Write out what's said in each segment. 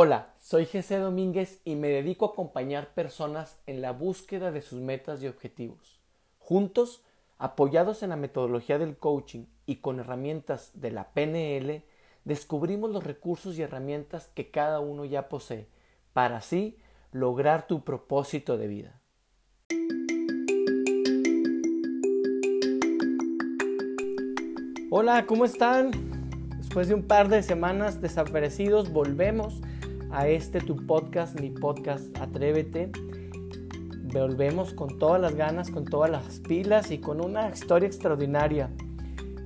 Hola, soy Jesse Domínguez y me dedico a acompañar personas en la búsqueda de sus metas y objetivos. Juntos, apoyados en la metodología del coaching y con herramientas de la PNL, descubrimos los recursos y herramientas que cada uno ya posee para así lograr tu propósito de vida. Hola, ¿cómo están? Después de un par de semanas desaparecidos, volvemos a este tu podcast, mi podcast Atrévete. Volvemos con todas las ganas, con todas las pilas y con una historia extraordinaria.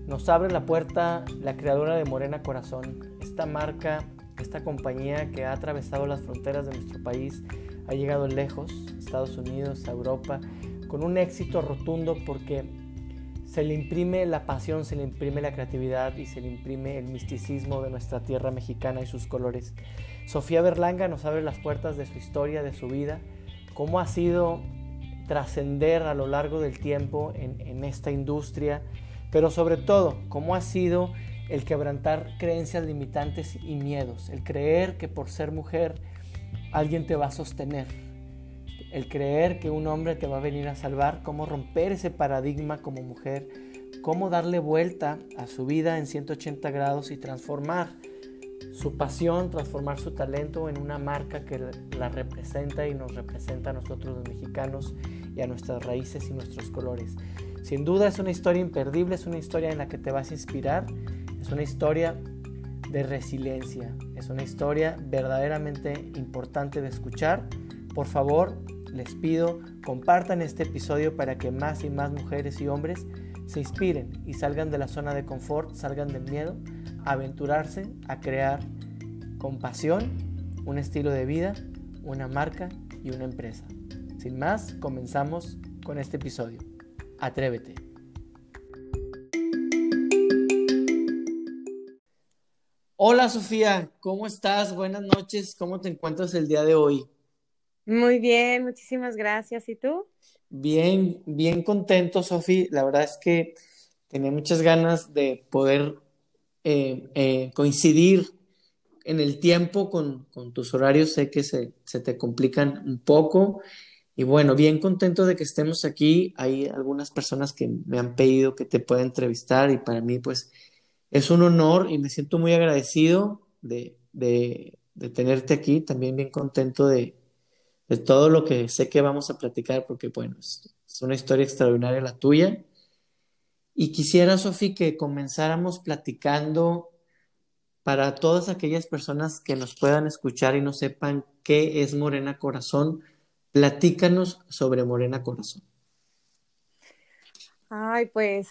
Nos abre la puerta la creadora de Morena Corazón, esta marca, esta compañía que ha atravesado las fronteras de nuestro país, ha llegado lejos, Estados Unidos, a Europa, con un éxito rotundo porque se le imprime la pasión, se le imprime la creatividad y se le imprime el misticismo de nuestra tierra mexicana y sus colores. Sofía Berlanga nos abre las puertas de su historia, de su vida, cómo ha sido trascender a lo largo del tiempo en, esta industria, pero sobre todo cómo ha sido el quebrantar creencias limitantes y miedos, el creer que por ser mujer alguien te va a sostener, el creer que un hombre te va a venir a salvar, cómo romper ese paradigma como mujer, cómo darle vuelta a su vida en 180 grados y transformar su pasión, transformar su talento en una marca que la representa y nos representa a nosotros los mexicanos y a nuestras raíces y nuestros colores. Sin duda es una historia imperdible, es una historia en la que te vas a inspirar, es una historia de resiliencia, es una historia verdaderamente importante de escuchar. Por favor, les pido compartan este episodio para que más y más mujeres y hombres se inspiren y salgan de la zona de confort, salgan del miedo, a aventurarse a crear con pasión un estilo de vida, una marca y una empresa. Sin más, comenzamos con este episodio. Atrévete. Hola Sofía, ¿cómo estás? Buenas noches, ¿cómo te encuentras el día de hoy? Muy bien, muchísimas gracias. ¿Y tú? Bien, bien contento, Sofi. La verdad es que tenía muchas ganas de poder eh, eh, coincidir en el tiempo con, tus horarios. Sé que se, te complican un poco. Y bueno, bien contento de que estemos aquí. Hay algunas personas que me han pedido que te pueda entrevistar y para mí pues es un honor y me siento muy agradecido de, de, de tenerte aquí. También bien contento de, todo lo que sé que vamos a platicar, porque bueno, es, una historia extraordinaria la tuya. Y quisiera, Sofi, que comenzáramos platicando para todas aquellas personas que nos puedan escuchar y no sepan qué es Morena Corazón, platícanos sobre Morena Corazón. Ay, pues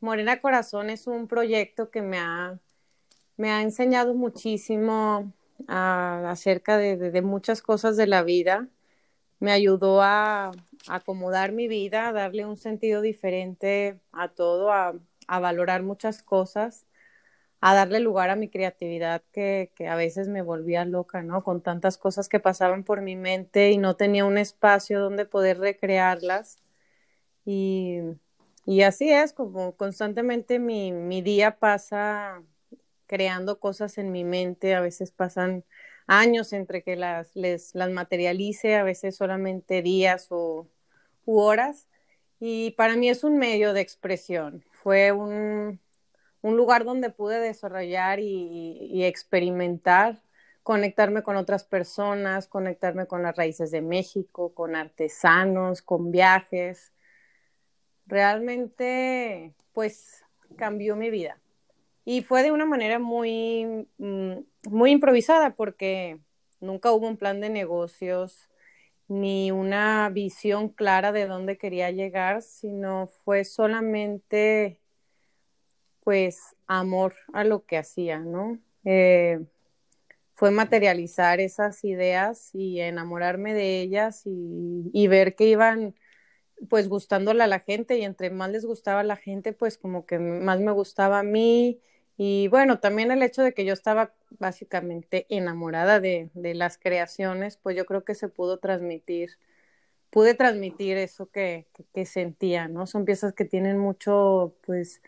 Morena Corazón es un proyecto que me ha, me ha enseñado muchísimo acerca de, muchas cosas de la vida. Me ayudó a, acomodar mi vida, a darle un sentido diferente a todo, a, valorar muchas cosas, a darle lugar a mi creatividad que, a veces me volvía loca, ¿no? Con tantas cosas que pasaban por mi mente y no tenía un espacio donde poder recrearlas. Y, así es, como constantemente mi, mi día pasa creando cosas en mi mente, a veces pasan años entre que las, las materialice, a veces solamente días o u horas. Y para mí es un medio de expresión. Fue un, un lugar donde pude desarrollar y, experimentar, conectarme con otras personas, conectarme con las raíces de México, con artesanos, con viajes. Realmente, pues, cambió mi vida. Y fue de una manera muy, mm, muy improvisada porque nunca hubo un plan de negocios ni una visión clara de dónde quería llegar, sino fue solamente pues amor a lo que hacía, ¿no? Eh, fue materializar esas ideas y enamorarme de ellas y, y, ver que iban pues gustándole a la gente y entre más les gustaba a la gente, pues como que más me gustaba a mí y bueno, también el hecho de que yo estaba básicamente enamorada de, de las creaciones, pues yo creo que se pudo transmitir, pude transmitir eso que, que, sentía, ¿no? Son piezas que tienen mucho, pues,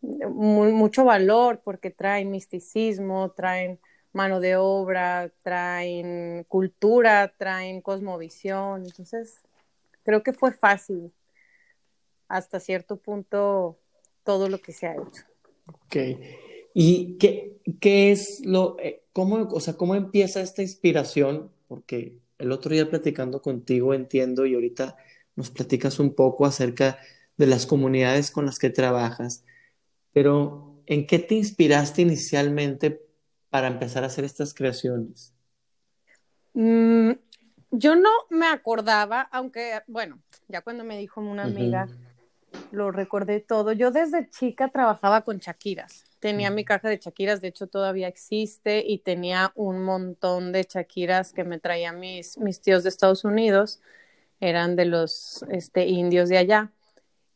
mucho valor porque traen misticismo, traen mano de obra, traen cultura, traen cosmovisión. Entonces, creo que fue fácil hasta cierto punto todo lo que se ha hecho. Ok. ¿Y qué, qué es lo, eh, cómo, o sea, cómo empieza esta inspiración? Porque el otro día platicando contigo entiendo y ahorita nos platicas un poco acerca de las comunidades con las que trabajas, pero ¿en qué te inspiraste inicialmente para empezar a hacer estas creaciones? Mm, yo no me acordaba, aunque, bueno, ya cuando me dijo una amiga, lo recordé todo. Yo desde chica trabajaba con Shakiras. Tenía mi caja de Shakiras, de hecho todavía existe, y tenía un montón de Shakiras que me traían mis, mis tíos de Estados Unidos. Eran de los este, indios de allá.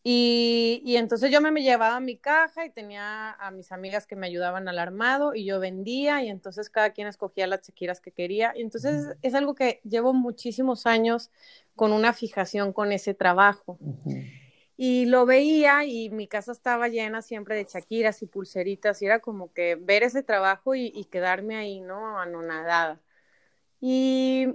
Y, y, entonces yo me, me llevaba mi caja y tenía a mis amigas que me ayudaban al armado y yo vendía y entonces cada quien escogía las chaquiras que quería. Y entonces es algo que llevo muchísimos años con una fijación con ese trabajo. Y lo veía y mi casa estaba llena siempre de chaquiras y pulseritas y era como que ver ese trabajo y, y quedarme ahí, ¿no? Anonadada. Y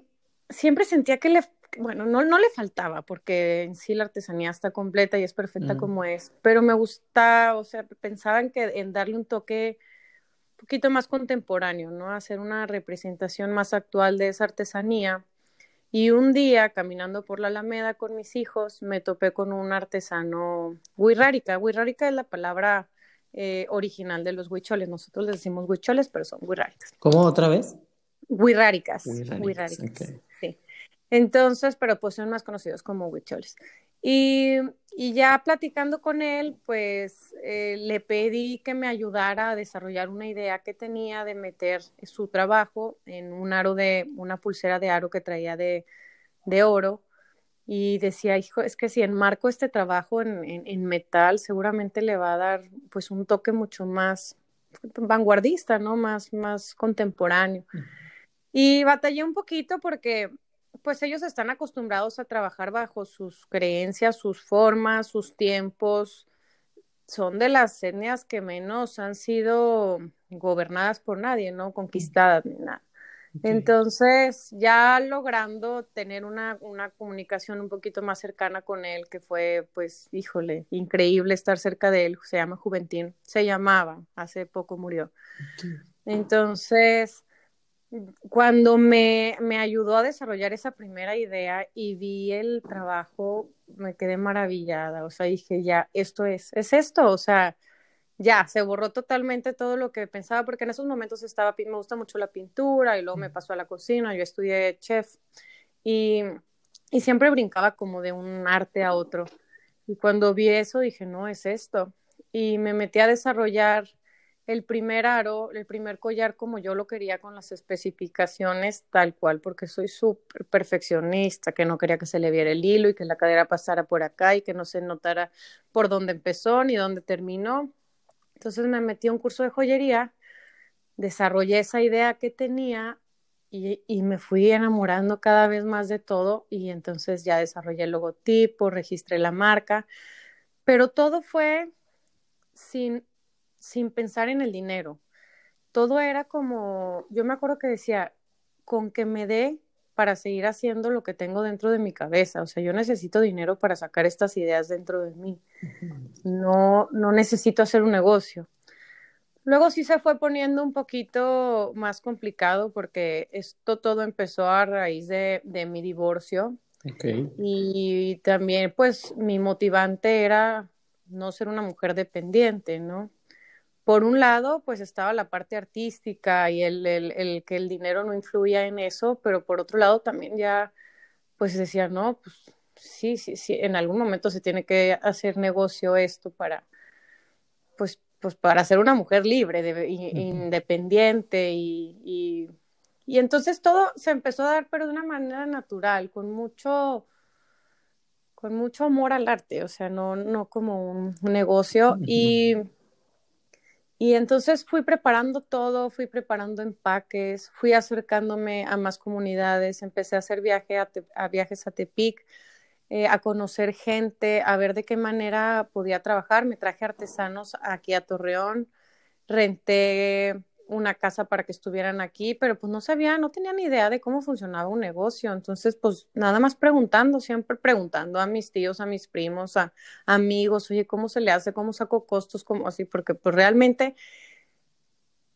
siempre sentía que le bueno, no, no le faltaba, porque en sí la artesanía está completa y es perfecta como es, pero me gusta, o sea, pensaba en, que, en darle un toque un poquito más contemporáneo, ¿no? Hacer una representación más actual de esa artesanía. Y un día, caminando por la Alameda con mis hijos, me topé con un artesano huirrárica. Huirrárica es la palabra eh, original de los huicholes. Nosotros les decimos huicholes, pero son huirráricas. ¿Cómo otra vez? Huirráricas. Huirráricas. Sí. Entonces, pero pues son más conocidos como huicholes. Y, y, ya platicando con él, pues eh, le pedí que me ayudara a desarrollar una idea que tenía de meter su trabajo en un aro de, una pulsera de aro que traía de, de oro. Y decía, hijo, es que si enmarco este trabajo en, en, en, metal, seguramente le va a dar pues un toque mucho más vanguardista, ¿no? Más, más contemporáneo. Y batallé un poquito porque pues ellos están acostumbrados a trabajar bajo sus creencias, sus formas, sus tiempos. Son de las etnias que menos han sido gobernadas por nadie, ¿no? Conquistadas ni nada. Entonces, ya logrando tener una, una, comunicación un poquito más cercana con él, que fue, pues, híjole, increíble estar cerca de él, se llama Juventín, se llamaba, hace poco murió. Entonces, cuando me, me, ayudó a desarrollar esa primera idea y vi el trabajo, me quedé maravillada. O sea, dije, ya, esto es, es esto. O sea, ya, se borró totalmente todo lo que pensaba, porque en esos momentos estaba, me gusta mucho la pintura y luego me pasó a la cocina, yo estudié chef y, y siempre brincaba como de un arte a otro. Y cuando vi eso dije, no, es esto. Y me metí a desarrollar el primer aro, el primer collar como yo lo quería con las especificaciones tal cual, porque soy súper perfeccionista, que no quería que se le viera el hilo y que la cadera pasara por acá y que no se notara por dónde empezó ni dónde terminó. Entonces me metí a un curso de joyería, desarrollé esa idea que tenía y, y me fui enamorando cada vez más de todo y entonces ya desarrollé el logotipo, registré la marca, pero todo fue sin sin pensar en el dinero. Todo era como, yo me acuerdo que decía, con que me dé para seguir haciendo lo que tengo dentro de mi cabeza. O sea, yo necesito dinero para sacar estas ideas dentro de mí. No, no necesito hacer un negocio. Luego sí se fue poniendo un poquito más complicado porque esto todo empezó a raíz de, de mi divorcio. Okay. Y también, pues, mi motivante era no ser una mujer dependiente, ¿no? Por un lado, pues estaba la parte artística y el, el, el, que el dinero no influía en eso, pero por otro lado también ya, pues decía, no, pues sí, sí, sí, en algún momento se tiene que hacer negocio esto para, pues, pues para ser una mujer libre, de, independiente y, y, y entonces todo se empezó a dar, pero de una manera natural, con mucho con mucho amor al arte, o sea, no, no como un negocio. Y y entonces fui preparando todo, fui preparando empaques, fui acercándome a más comunidades, empecé a hacer viaje a, viajes a Tepic, eh, a conocer gente, a ver de qué manera podía trabajar. Me traje artesanos aquí a Torreón, renté una casa para que estuvieran aquí, pero pues no sabía, no tenía ni idea de cómo funcionaba un negocio. Entonces, pues nada más preguntando, siempre preguntando a mis tíos, a mis primos, a, amigos, oye, ¿cómo se le hace? ¿Cómo saco costos? ¿Cómo así? Porque pues realmente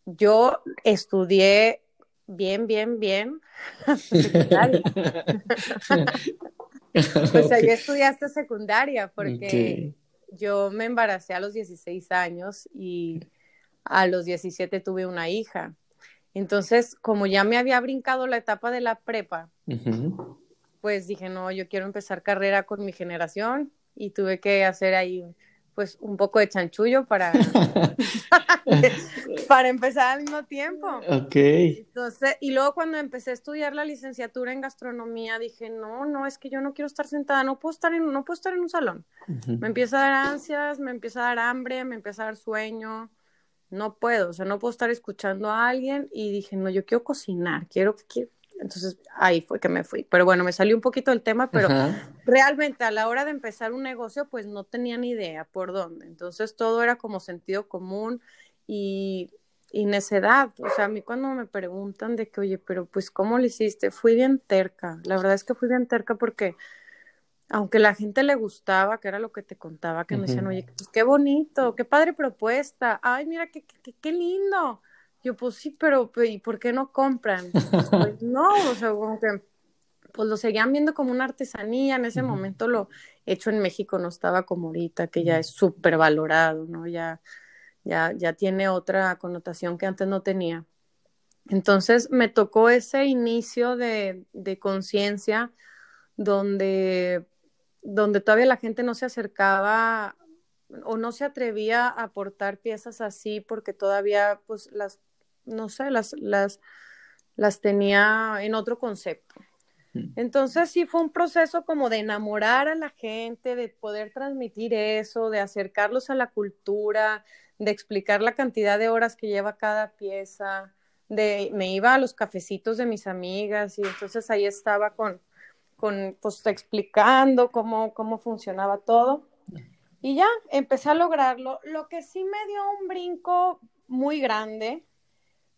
yo estudié bien, bien, bien o sea, yo estudiaste secundaria porque yo me embaracé a los 16 años y a los 17 tuve una hija. Entonces, como ya me había brincado la etapa de la prepa, pues dije, no, yo quiero empezar carrera con mi generación y tuve que hacer ahí pues un poco de chanchullo para, para empezar al mismo tiempo. Ok. Entonces, y luego cuando empecé a estudiar la licenciatura en gastronomía, dije, no, no, es que yo no quiero estar sentada, no puedo estar en, no puedo estar en un salón. Me empieza a dar ansias, me empieza a dar hambre, me empieza a dar sueño no puedo, o sea, no puedo estar escuchando a alguien y dije, no, yo quiero cocinar, quiero, que Entonces ahí fue que me fui. Pero bueno, me salió un poquito el tema, pero realmente a la hora de empezar un negocio, pues no tenía ni idea por dónde. Entonces todo era como sentido común y, y necedad. O sea, a mí cuando me preguntan de que, oye, pero pues ¿cómo lo hiciste? Fui bien terca. La verdad es que fui bien terca porque aunque la gente le gustaba, que era lo que te contaba, que me decían, oye, pues qué bonito, qué padre propuesta, ay, mira, qué, qué, qué lindo. Yo, pues sí, pero ¿y por qué no compran? pues no, o sea, como que pues lo seguían viendo como una artesanía, en ese momento lo hecho en México no estaba como ahorita, que ya es súper valorado, ¿no? Ya, ya, ya tiene otra connotación que antes no tenía. Entonces me tocó ese inicio de, de conciencia donde donde todavía la gente no se acercaba o no se atrevía a aportar piezas así porque todavía pues las no sé las las las tenía en otro concepto. Entonces sí fue un proceso como de enamorar a la gente de poder transmitir eso de acercarlos a la cultura de explicar la cantidad de horas que lleva cada pieza de me iba a los cafecitos de mis amigas y entonces ahí estaba con con, pues explicando cómo, cómo funcionaba todo. Y ya, empecé a lograrlo. Lo que sí me dio un brinco muy grande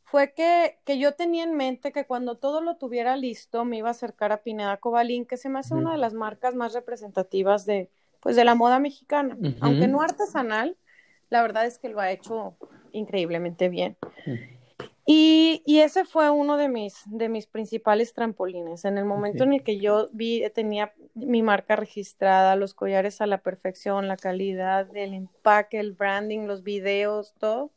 fue que, que, yo tenía en mente que cuando todo lo tuviera listo me iba a acercar a Pineda Cobalín, que se me hace una de las marcas más representativas de, pues, de la moda mexicana. Aunque no artesanal, la verdad es que lo ha hecho increíblemente bien. Y, y, ese fue uno de mis, de mis principales trampolines. En el momento en el que yo vi, tenía mi marca registrada, los collares a la perfección, la calidad, el empaque, el branding, los videos, todo,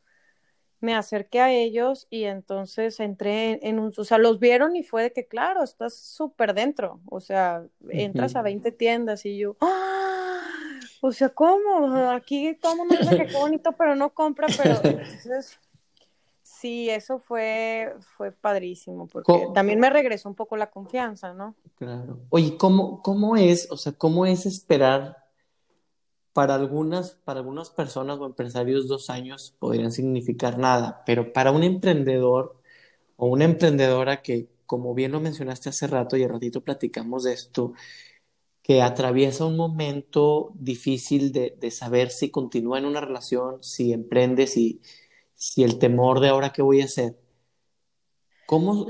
me acerqué a ellos y entonces entré en, un, o sea, los vieron y fue de que, claro, estás súper dentro, o sea, entras a 20 tiendas y yo, ¡Ah! o sea, ¿cómo? Aquí todo el mundo dice que qué bonito, pero no compra, pero entonces Sí, eso fue, fue padrísimo, porque también me regresó un poco la confianza, ¿no? Claro. Oye, ¿cómo, cómo es, o sea, cómo es esperar para algunas, para algunas personas o empresarios dos años podrían significar nada, pero para un emprendedor o una emprendedora que, como bien lo mencionaste hace rato y al ratito platicamos de esto, que atraviesa un momento difícil de, de saber si continúa en una relación, si emprende, si si el temor de ahora qué voy a hacer, ¿cómo,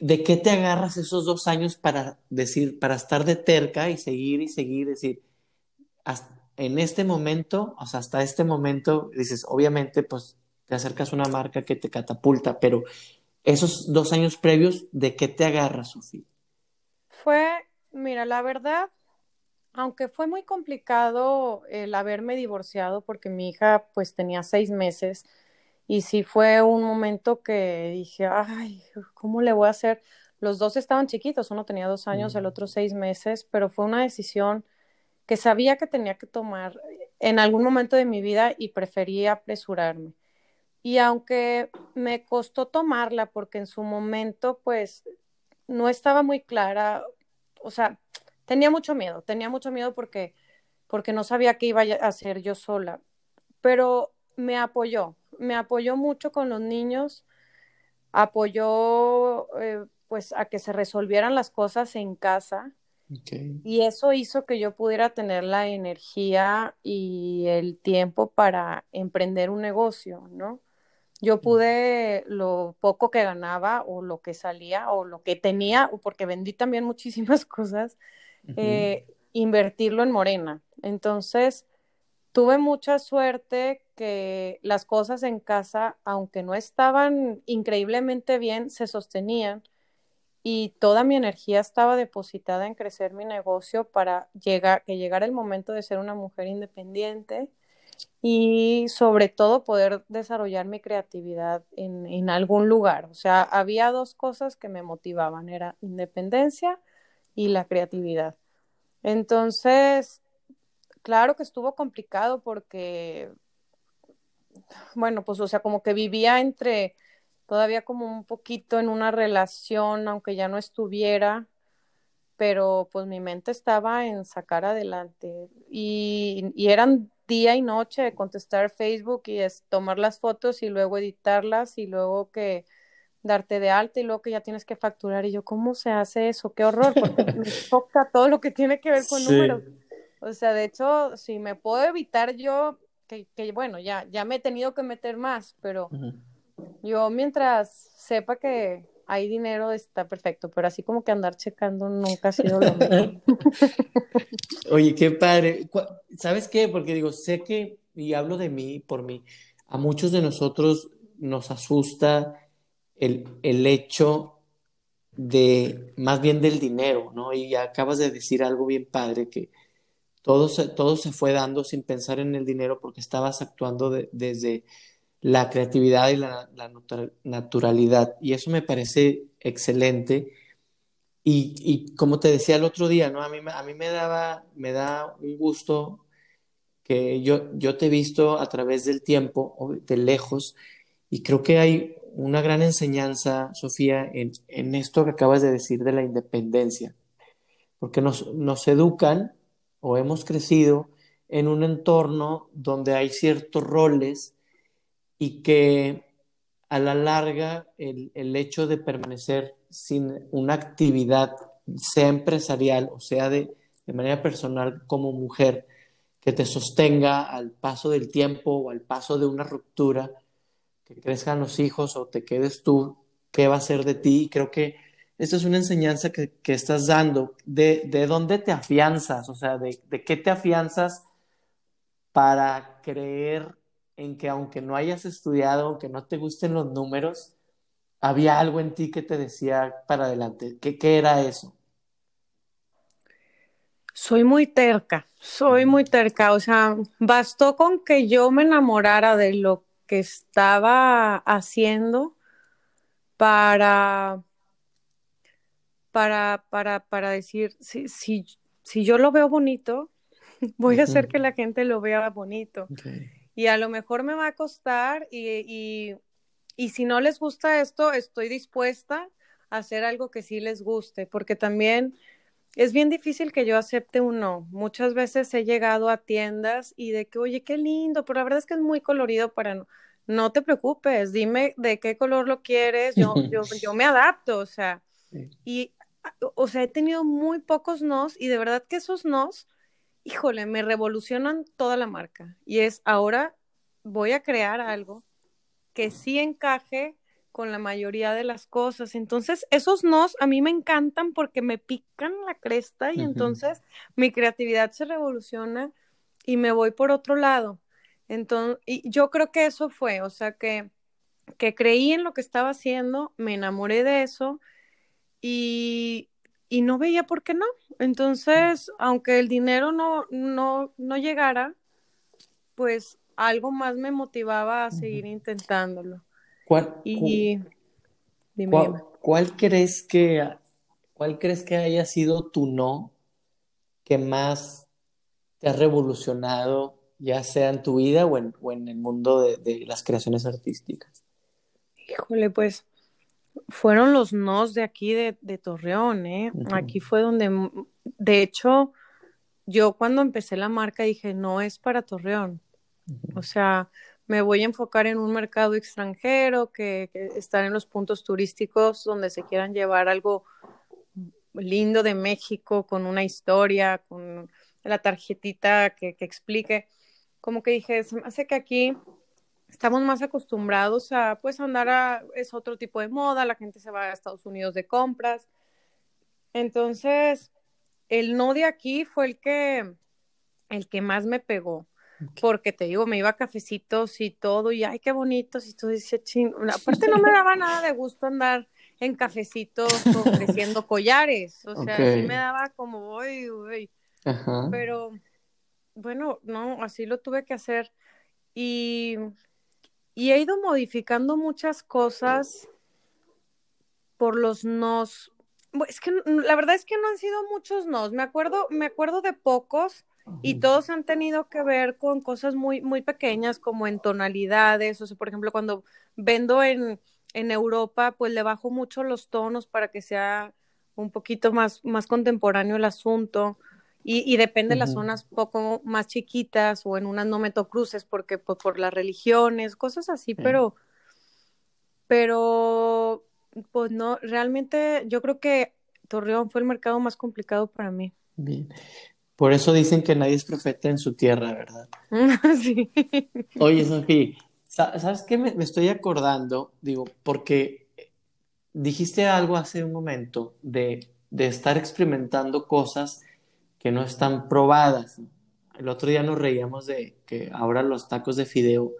de qué te agarras esos dos años para decir, para estar de terca y seguir y seguir, decir, en este momento, o sea, hasta este momento, dices, obviamente, pues te acercas a una marca que te catapulta, pero esos dos años previos, ¿de qué te agarras, Sofía? Fue, mira, la verdad, aunque fue muy complicado el haberme divorciado porque mi hija pues tenía seis meses, y sí fue un momento que dije, ay, ¿cómo le voy a hacer? Los dos estaban chiquitos, uno tenía dos años, el otro seis meses, pero fue una decisión que sabía que tenía que tomar en algún momento de mi vida y preferí apresurarme. Y aunque me costó tomarla porque en su momento pues no estaba muy clara, o sea, tenía mucho miedo, tenía mucho miedo porque porque no sabía qué iba a hacer yo sola, pero me apoyó, me apoyó mucho con los niños, apoyó eh, pues a que se resolvieran las cosas en casa. Y eso hizo que yo pudiera tener la energía y el tiempo para emprender un negocio, ¿no? yo pude lo poco que ganaba o lo que salía o lo que tenía, porque vendí también muchísimas cosas, eh, invertirlo en Morena. Entonces, tuve mucha suerte que las cosas en casa, aunque no estaban increíblemente bien, se sostenían y toda mi energía estaba depositada en crecer mi negocio para que llegara el momento de ser una mujer independiente y sobre todo poder desarrollar mi creatividad en, en algún lugar. O sea, había dos cosas que me motivaban, era independencia y la creatividad. Entonces, claro que estuvo complicado porque, bueno, pues, o sea, como que vivía entre todavía como un poquito en una relación, aunque ya no estuviera, pero pues mi mente estaba en sacar adelante y, y eran día y noche de contestar Facebook y es tomar las fotos y luego editarlas y luego que darte de alta y luego que ya tienes que facturar y yo, ¿cómo se hace eso? Qué horror, porque me toca todo lo que tiene que ver con números. O sea, de hecho, si me puedo evitar yo, que, que bueno, ya, ya me he tenido que meter más, pero... Yo mientras sepa que hay dinero está perfecto, pero así como que andar checando nunca ha sido lo mismo. Oye, qué padre. ¿Sabes qué? Porque digo, sé que, y hablo de mí por mí, a muchos de nosotros nos asusta el, el hecho de, más bien del dinero, ¿no? Y acabas de decir algo bien padre, que todo se, todo se fue dando sin pensar en el dinero porque estabas actuando desde la creatividad y la, naturalidad. Y eso me parece excelente. Y, como te decía el otro día, ¿no? A mí, a mí me, daba, me da un gusto que yo, yo te he visto a través del tiempo, de lejos, y creo que hay una gran enseñanza, Sofía, en, en esto que acabas de decir de la independencia, porque nos, nos educan o hemos crecido en un entorno donde hay ciertos roles y que a la larga el, el, hecho de permanecer sin una actividad, sea empresarial o sea de, de manera personal como mujer, que te sostenga al paso del tiempo o al paso de una ruptura, que crezcan los hijos o te quedes tú, ¿qué va a ser de ti? Y creo que esta es una enseñanza que, que estás dando. De, ¿De dónde te afianzas? O sea, de, ¿de qué te afianzas para creer en que aunque no hayas estudiado, aunque no te gusten los números, había algo en ti que te decía para adelante. ¿Qué, qué era eso? Soy muy terca, soy muy terca. O sea, bastó con que yo me enamorara de lo que estaba haciendo para, para, para, para decir, si, si, si yo lo veo bonito, voy a hacer que la gente lo vea bonito y a lo mejor me va a costar y, y, si no les gusta esto, estoy dispuesta a hacer algo que sí les guste, porque también es bien difícil que yo acepte un no. Muchas veces he llegado a tiendas y de que, oye, qué lindo, pero la verdad es que es muy colorido para no. No te preocupes, dime de qué color lo quieres, yo, yo, yo me adapto, o sea. Y, o sea, he tenido muy pocos nos y de verdad que esos nos híjole, me revolucionan toda la marca. Y es ahora voy a crear algo que sí encaje con la mayoría de las cosas. Entonces, esos nos a mí me encantan porque me pican la cresta y entonces mi creatividad se revoluciona y me voy por otro lado. Entonces, y yo creo que eso fue, o sea, que, que creí en lo que estaba haciendo, me enamoré de eso y, y no veía por qué no. Entonces, aunque el dinero no, no, no llegara, pues algo más me motivaba a seguir intentándolo. ¿Cuál, y cuál, crees que cuál crees que haya sido tu no que más te ha revolucionado, ya sea en tu vida o en, o en el mundo de, de las creaciones artísticas? Híjole, pues fueron los nos de aquí de, de Torreón, ¿eh? Aquí fue donde, de hecho, yo cuando empecé la marca dije, no es para Torreón. O sea, me voy a enfocar en un mercado extranjero, que, que estar en los puntos turísticos donde se quieran llevar algo lindo de México, con una historia, con la tarjetita que, que explique. Como que dije, se me hace que aquí estamos más acostumbrados a pues andar a, es otro tipo de moda, la gente se va a Estados Unidos de compras. Entonces, el no de aquí fue el que el que más me pegó. Porque te digo, me iba a cafecitos y todo, y ay, qué bonitos, y tú dices, ching, aparte no me daba nada de gusto andar en cafecitos ofreciendo collares, o sea, sí me daba como, uy, uy, pero bueno, no, así lo tuve que hacer, y, y he ido modificando muchas cosas por los nos, es que la verdad es que no han sido muchos nos, me acuerdo, me acuerdo de pocos, y todos han tenido que ver con cosas muy, muy pequeñas, como en tonalidades. O sea, por ejemplo, cuando vendo en, en Europa, pues le bajo mucho los tonos para que sea un poquito más, más contemporáneo el asunto. Y, y depende de las zonas poco más chiquitas o en unas no meto cruces porque pues, por las religiones, cosas así, pero, pero, pues no, realmente yo creo que Torreón fue el mercado más complicado para mí. Bien. Por eso dicen que nadie es profeta en su tierra, ¿verdad? Sí. Oye, Sofía, ¿sabes qué me, estoy acordando? Digo, porque dijiste algo hace un momento de, de estar experimentando cosas que no están probadas. El otro día nos reíamos de que ahora los tacos de fideo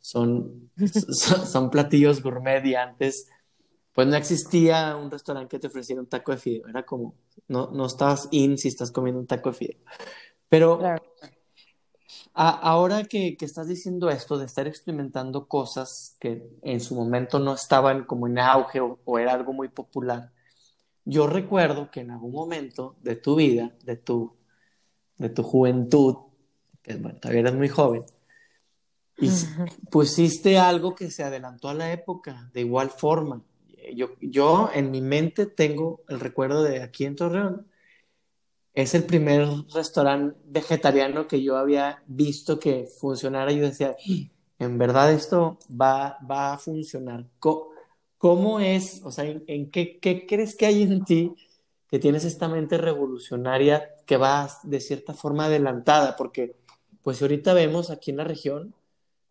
son, son, son platillos gourmet y antes pues no existía un restaurante que te ofreciera un taco de fideo, era como, no, no estabas in si estás comiendo un taco de fideo. Pero ahora que, que, estás diciendo esto, de estar experimentando cosas que en su momento no estaban como en auge o, era algo muy popular, yo recuerdo que en algún momento de tu vida, de tu, de tu juventud, que bueno, todavía eres muy joven, y pusiste algo que se adelantó a la época, de igual forma yo, yo en mi mente tengo el recuerdo de aquí en Torreón. Es el primer restaurante vegetariano que yo había visto que funcionara. Yo decía, en verdad esto va, va a funcionar. ¿Cómo, es? O sea, ¿en, qué, qué, crees que hay en ti que tienes esta mente revolucionaria que va de cierta forma adelantada? Porque, pues ahorita vemos aquí en la región,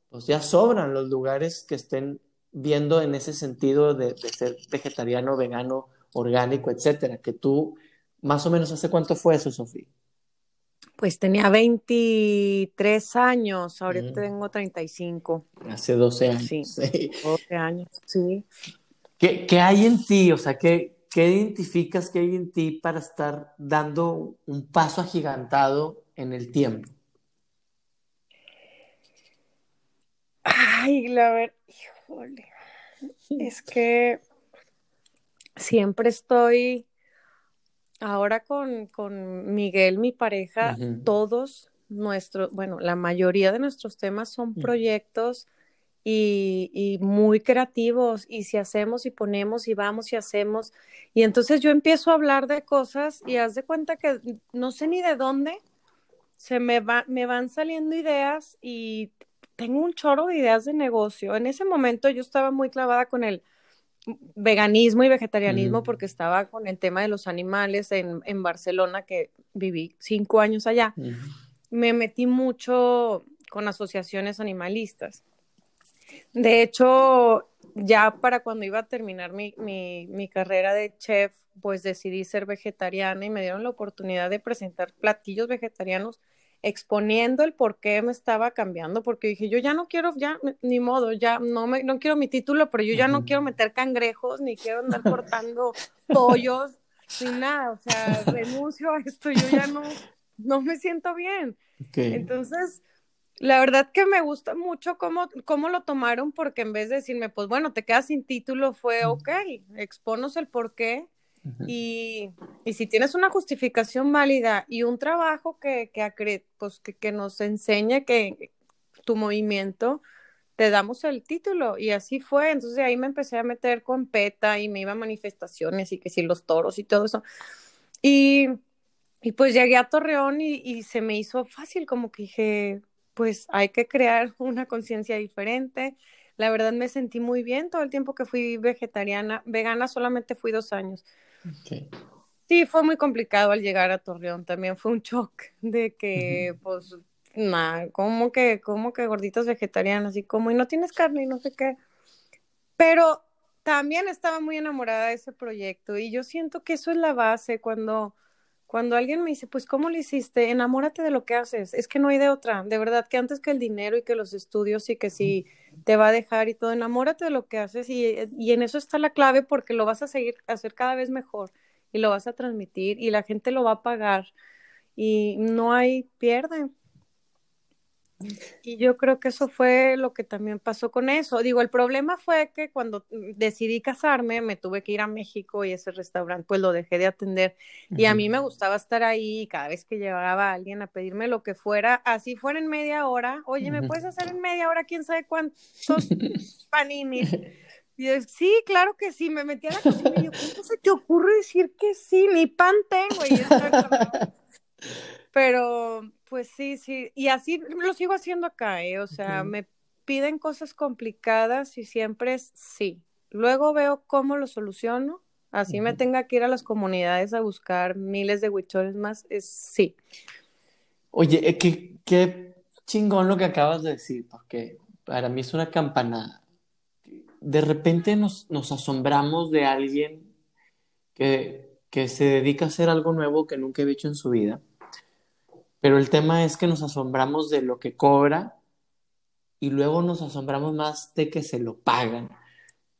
pues ya sobran los lugares que estén viendo en ese sentido de, ser vegetariano, vegano, orgánico, etcétera, que tú, más o menos, ¿hace cuánto fue eso, Sofía? Pues tenía 23 años, ahorita mm. tengo 35. Hace 12 años. Sí, 12 años, sí. ¿Qué, ¿Qué, hay en ti? O sea, ¿qué, ¿qué identificas que hay en ti para estar dando un paso agigantado en el tiempo? Ay, la verdad, es que siempre estoy, ahora con, con Miguel, mi pareja, todos nuestros, bueno, la mayoría de nuestros temas son proyectos y, y, muy creativos y si hacemos y ponemos y vamos y hacemos y entonces yo empiezo a hablar de cosas y haz de cuenta que no sé ni de dónde se me, va, me van saliendo ideas y tengo un chorro de ideas de negocio. En ese momento yo estaba muy clavada con el veganismo y vegetarianismo porque estaba con el tema de los animales en, en Barcelona, que viví cinco años allá. Me metí mucho con asociaciones animalistas. De hecho, ya para cuando iba a terminar mi, mi, mi, carrera de chef, pues decidí ser vegetariana y me dieron la oportunidad de presentar platillos vegetarianos exponiendo el por qué me estaba cambiando, porque dije, yo ya no quiero, ya, ni modo, ya no me, no quiero mi título, pero yo ya no quiero meter cangrejos, ni quiero andar cortando pollos, ni nada, o sea, renuncio a esto, yo ya no, no me siento bien. Entonces, la verdad que me gusta mucho cómo, cómo lo tomaron, porque en vez de decirme, pues bueno, te quedas sin título, fue, ok, exponos el por qué, y, y, si tienes una justificación válida y un trabajo que, que, pues, que, que nos enseña que tu movimiento, te damos el título. Y así fue. Entonces ahí me empecé a meter con PETA y me iba a manifestaciones y que si los toros y todo eso. Y, y pues llegué a Torreón y, y, se me hizo fácil, como que dije, pues hay que crear una conciencia diferente. La verdad me sentí muy bien todo el tiempo que fui vegetariana. Vegana solamente fui dos años. Sí, fue muy complicado al llegar a Torreón. También fue un shock de que, pues, nah, ¿cómo que, cómo que gorditas vegetarianas? Y como, y no tienes carne y no sé qué. Pero también estaba muy enamorada de ese proyecto y yo siento que eso es la base cuando, cuando alguien me dice, pues, ¿cómo lo hiciste? Enamórate de lo que haces. Es que no hay de otra. De verdad que antes que el dinero y que los estudios y que si te va a dejar y todo, enamórate de lo que haces y, y en eso está la clave porque lo vas a seguir a hacer cada vez mejor y lo vas a transmitir y la gente lo va a pagar y no hay pierde. Y yo creo que eso fue lo que también pasó con eso. Digo, el problema fue que cuando decidí casarme me tuve que ir a México y ese restaurante pues lo dejé de atender y a mí me gustaba estar ahí y cada vez que llegaba alguien a pedirme lo que fuera, así fuera en media hora, oye, ¿me puedes hacer en media hora quién sabe cuántos paninis? Y yo, sí, claro que sí, me metí a la cocina y yo, ¿cómo se te ocurre decir que sí? Ni pan tengo. Y Pero, pues sí, sí, y así lo sigo haciendo acá, ¿eh? O sea, me piden cosas complicadas y siempre es sí. Luego veo cómo lo soluciono, así me tenga que ir a las comunidades a buscar miles de huicholes más, es sí. Oye, eh, qué, qué chingón lo que acabas de decir, porque para mí es una campanada. De repente nos, nos asombramos de alguien que, que se dedica a hacer algo nuevo que nunca he hecho en su vida pero el tema es que nos asombramos de lo que cobra y luego nos asombramos más de que se lo pagan.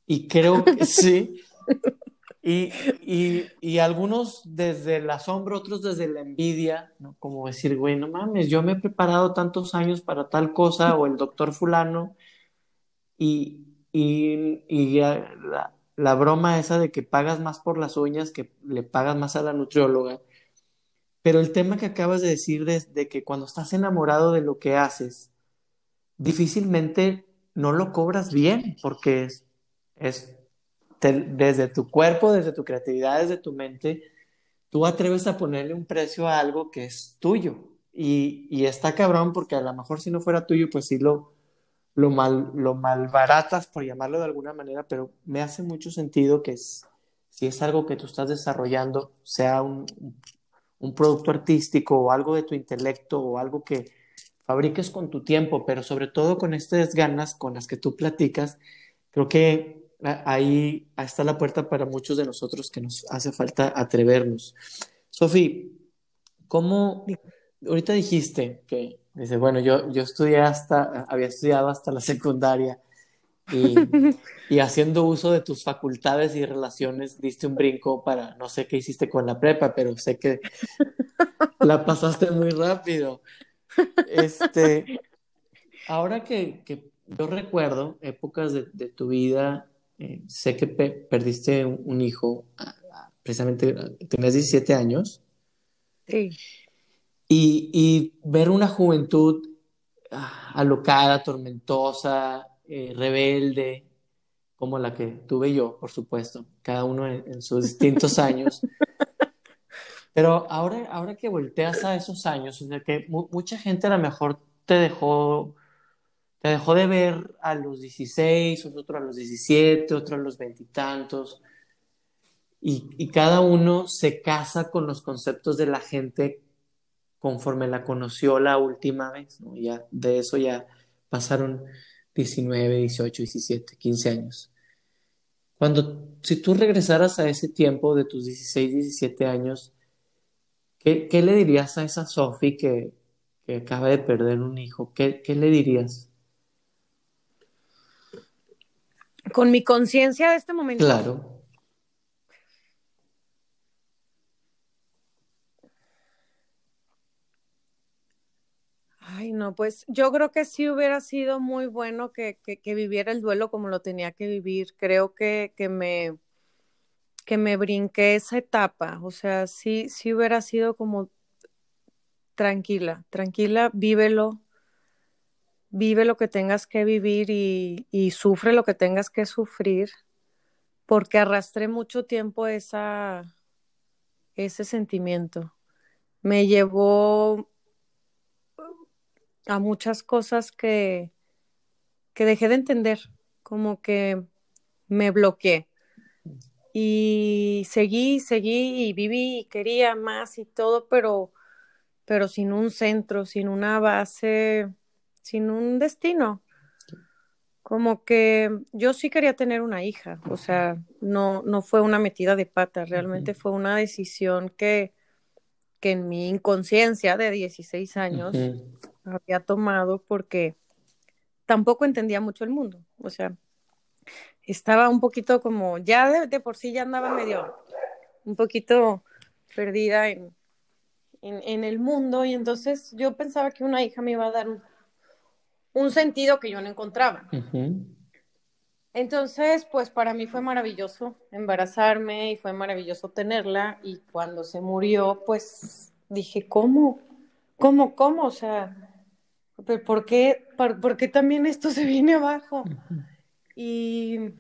Y creo que sí. Y, y, y, algunos desde el asombro, otros desde la envidia, ¿no? Como decir, güey, no mames, yo me he preparado tantos años para tal cosa, o el doctor fulano, y, y, y la, la, broma esa de que pagas más por las uñas que le pagas más a la nutrióloga. Pero el tema que acabas de decir de, que cuando estás enamorado de lo que haces, difícilmente no lo cobras bien, porque es, es desde tu cuerpo, desde tu creatividad, desde tu mente, tú atreves a ponerle un precio a algo que es tuyo. Y, está cabrón porque a lo mejor si no fuera tuyo, pues sí lo, lo, mal, lo malbaratas, por llamarlo de alguna manera, pero me hace mucho sentido que si es algo que tú estás desarrollando, sea un, un producto artístico o algo de tu intelecto o algo que fabriques con tu tiempo, pero sobre todo con estas ganas con las que tú platicas, creo que ahí está la puerta para muchos de nosotros que nos hace falta atrevernos. Sofi, ¿cómo ahorita dijiste que dice, bueno, yo, yo estudié hasta, había estudiado hasta la secundaria y, haciendo uso de tus facultades y relaciones diste un brinco para, no sé qué hiciste con la prepa, pero sé que la pasaste muy rápido. Este, ahora que, yo recuerdo épocas de, tu vida, eh, sé que perdiste un, hijo, precisamente tenías 17 años. Sí. Y, y ver una juventud ah, alocada, tormentosa, eh, rebelde, como la que tuve yo, por supuesto, cada uno en, sus distintos años. Pero ahora, ahora que volteas a esos años, en el que mucha gente a lo mejor te dejó, te dejó de ver a los 16, otro a los 17, otro a los veintitantos, y, y, cada uno se casa con los conceptos de la gente conforme la conoció la última vez, ¿no? Ya de eso ya pasaron 19, 18, 17, 15 años. Cuando, si tú regresaras a ese tiempo de tus 16, 17 años, ¿qué, qué le dirías a esa Sophie que, que, acaba de perder un hijo? ¿Qué, qué le dirías? Con mi conciencia de este momento. Claro. Ay, no, pues yo creo que sí hubiera sido muy bueno que, que, viviera el duelo como lo tenía que vivir. Creo que, que, me, que me brinqué esa etapa. O sea, sí, sí hubiera sido como tranquila, tranquila, vívelo, vive lo que tengas que vivir y, y sufre lo que tengas que sufrir, porque arrastré mucho tiempo esa, ese sentimiento. Me llevó a muchas cosas que, que dejé de entender, como que me bloqueé. Y seguí, seguí y viví y quería más y todo, pero, pero sin un centro, sin una base, sin un destino. Como que yo sí quería tener una hija, o sea, no, no fue una metida de pata, realmente fue una decisión que, que en mi inconsciencia de 16 años había tomado porque tampoco entendía mucho el mundo, o sea, estaba un poquito como, ya de, por sí ya andaba medio, un poquito perdida en, en, el mundo y entonces yo pensaba que una hija me iba a dar un, sentido que yo no encontraba. Entonces, pues para mí fue maravilloso embarazarme y fue maravilloso tenerla y cuando se murió, pues dije, ¿cómo? ¿Cómo? ¿Cómo? O sea, ¿por qué, por, qué también esto se viene abajo? Y,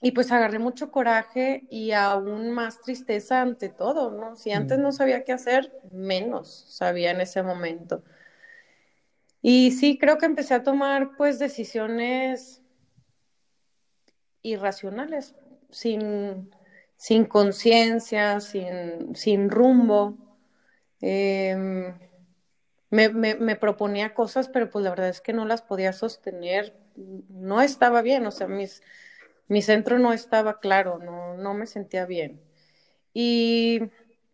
y pues agarré mucho coraje y aún más tristeza ante todo, ¿no? Si antes no sabía qué hacer, menos sabía en ese momento. Y sí, creo que empecé a tomar pues decisiones irracionales, sin, sin conciencia, sin, sin rumbo. Em, me, me, me, proponía cosas, pero pues la verdad es que no las podía sostener no estaba bien, o sea, mis, mi centro no estaba claro, no, no me sentía bien. Y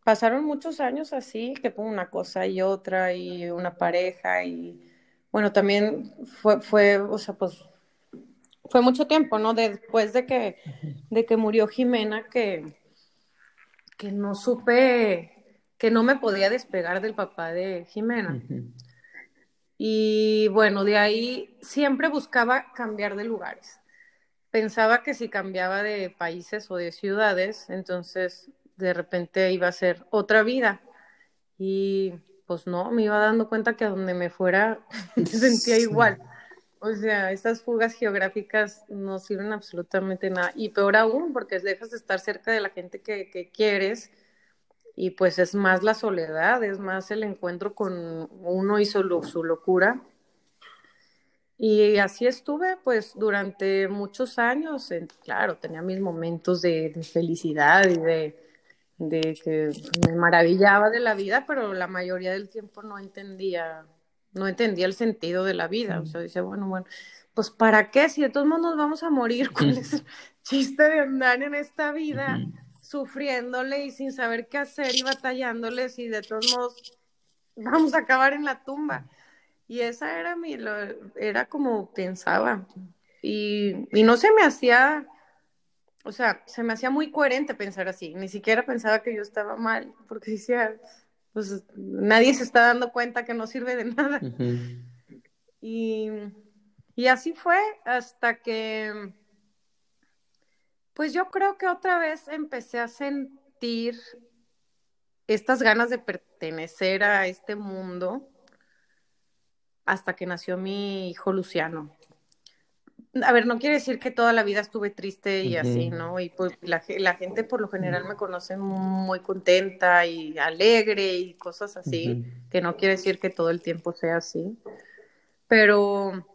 pasaron muchos años así, que fue una cosa y otra, y una pareja, y bueno, también fue, fue, o sea, pues fue mucho tiempo, ¿no? Después de que, de que murió Jimena, que, que no supe, que no me podía despegar del papá de Jimena. Y bueno, de ahí siempre buscaba cambiar de lugares. Pensaba que si cambiaba de países o de ciudades, entonces de repente iba a ser otra vida. Y pues no, me iba dando cuenta que a donde me fuera me sentía igual. O sea, esas fugas geográficas no sirven absolutamente nada. Y peor aún, porque dejas de estar cerca de la gente que, que quieres y pues es más la soledad, es más el encuentro con uno y su, su locura. Y así estuve pues durante muchos años, claro, tenía mis momentos de, felicidad y de, de, que me maravillaba de la vida, pero la mayoría del tiempo no entendía, no entendía el sentido de la vida. O sea, dice, bueno, bueno, pues ¿para qué? Si de todos modos nos vamos a morir, ¿cuál es el chiste de andar en esta vida? Sufriéndole y sin saber qué hacer y batallándoles y de todos modos vamos a acabar en la tumba. Y esa era mi, lo, era como pensaba. Y, y no se me hacía, o sea, se me hacía muy coherente pensar así. Ni siquiera pensaba que yo estaba mal, porque decía, pues nadie se está dando cuenta que no sirve de nada. y, y así fue hasta que pues yo creo que otra vez empecé a sentir estas ganas de pertenecer a este mundo hasta que nació mi hijo Luciano. A ver, no quiere decir que toda la vida estuve triste y así, ¿no? Y pues la, gente por lo general me conoce muy contenta y alegre y cosas así, que no quiere decir que todo el tiempo sea así. Pero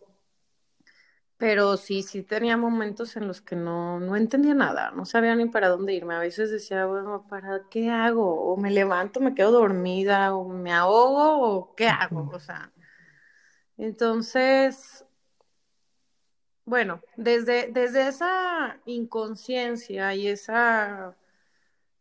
pero sí, sí tenía momentos en los que no, no entendía nada, no sabía ni para dónde irme. A veces decía, bueno, ¿para qué hago? O me levanto, me quedo dormida, o me ahogo, o qué hago, o sea. Entonces, bueno, desde, desde esa inconsciencia y esa,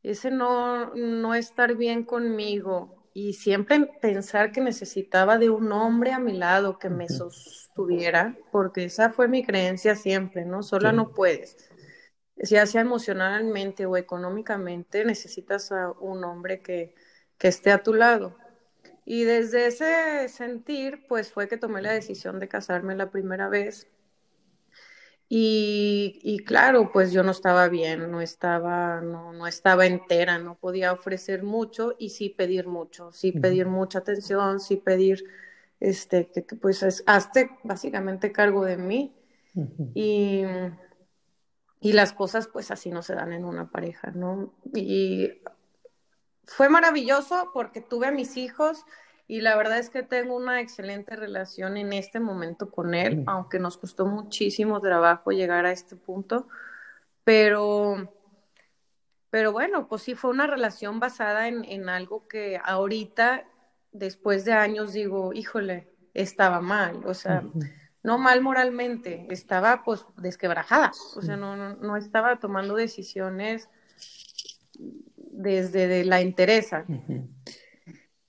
ese no, no estar bien conmigo y siempre pensar que necesitaba de un hombre a mi lado que me sostuviera, porque esa fue mi creencia siempre, ¿no? Sola no puedes. Ya sea emocionalmente o económicamente, necesitas a un hombre que, que esté a tu lado. Y desde ese sentir, pues fue que tomé la decisión de casarme la primera vez y, claro, pues yo no estaba bien, no estaba, no, no, estaba entera, no podía ofrecer mucho y sí pedir mucho, sí pedir mucha atención, sí pedir, este, que, pues hazte básicamente cargo de mí. y, y las cosas pues así no se dan en una pareja, ¿no? Y fue maravilloso porque tuve a mis hijos y la verdad es que tengo una excelente relación en este momento con él, aunque nos costó muchísimo trabajo llegar a este punto, pero, pero bueno, pues sí fue una relación basada en, en algo que ahorita después de años digo, híjole, estaba mal, o sea, no mal moralmente, estaba pues desquebrajada, o sea, no, no, no estaba tomando decisiones desde la interesa.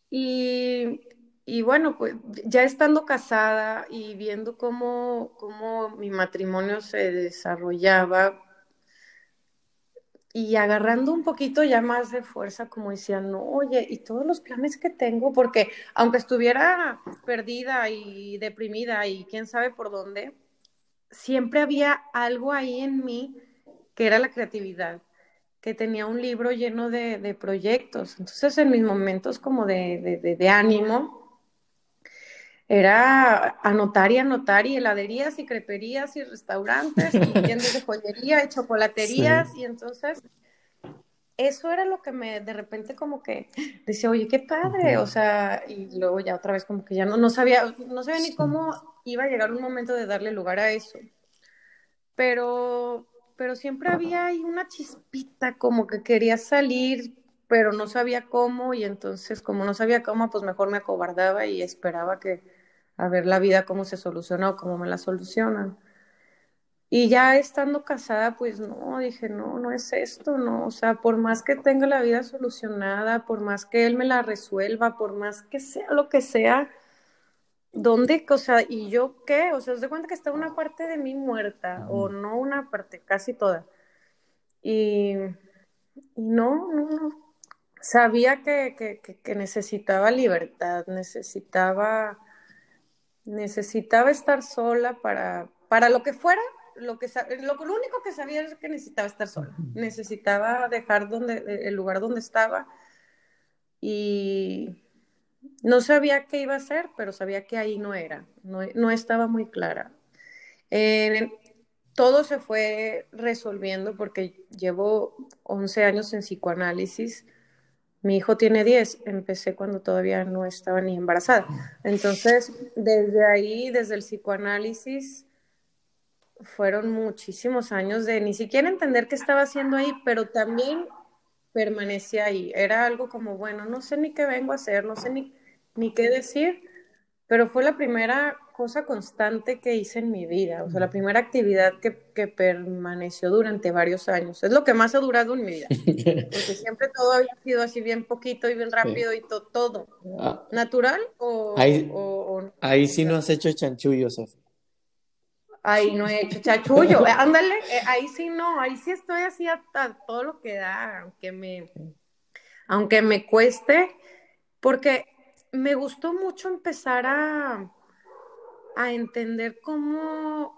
Y, y, bueno, pues ya estando casada y viendo cómo, cómo mi matrimonio se desarrollaba, y agarrando un poquito ya más de fuerza, como decía, no, oye, y todos los planes que tengo, porque aunque estuviera perdida y deprimida y quién sabe por dónde, siempre había algo ahí en mí que era la creatividad, que tenía un libro lleno de, proyectos. Entonces, en mis momentos como de, de ánimo, era anotar y anotar y heladerías y creperías y restaurantes y tiendas de joyería y chocolaterías. Y entonces eso era lo que me de repente como que decía, oye, qué padre, o sea, y luego ya otra vez como que ya no, no sabía, no sabía ni cómo iba a llegar un momento de darle lugar a eso. Pero, pero siempre había ahí una chispita como que quería salir, pero no sabía cómo y entonces como no sabía cómo, pues mejor me acobardaba y esperaba que, a ver la vida cómo se soluciona o cómo me la solucionan. Y ya estando casada, pues no, dije, no, no es esto, no, o sea, por más que tenga la vida solucionada, por más que él me la resuelva, por más que sea lo que sea, ¿dónde, o sea, y yo qué? O sea, os de cuenta que está una parte de mí muerta, o no una parte, casi toda. Y, no, no, no. Sabía que, que, que necesitaba libertad, necesitaba necesitaba estar sola para, para lo que fuera, lo, que, lo, lo único que sabía es que necesitaba estar sola, necesitaba dejar donde, el lugar donde estaba y no sabía qué iba a hacer, pero sabía que ahí no era, no, estaba muy clara. todo se fue resolviendo porque llevo 11 años en psicoanálisis mi hijo tiene 10, empecé cuando todavía no estaba ni embarazada. Entonces, desde ahí, desde el psicoanálisis, fueron muchísimos años de ni siquiera entender qué estaba haciendo ahí, pero también permanecía ahí. Era algo como, bueno, no sé ni qué vengo a hacer, no sé ni, ni qué decir, pero fue la primera cosa constante que hice en mi vida, o sea, la primera actividad que, que, permaneció durante varios años. Es lo que más ha durado en mi vida, porque siempre todo había sido así bien poquito y bien rápido y todo. Ah. ¿Natural o ahí, ahí sí no has hecho chanchullo, Sofía. Ahí no he hecho chanchullo, ándale, eh, ahí sí no, ahí sí estoy así hasta todo lo que da, aunque me, aunque me cueste, porque me gustó mucho empezar a a entender cómo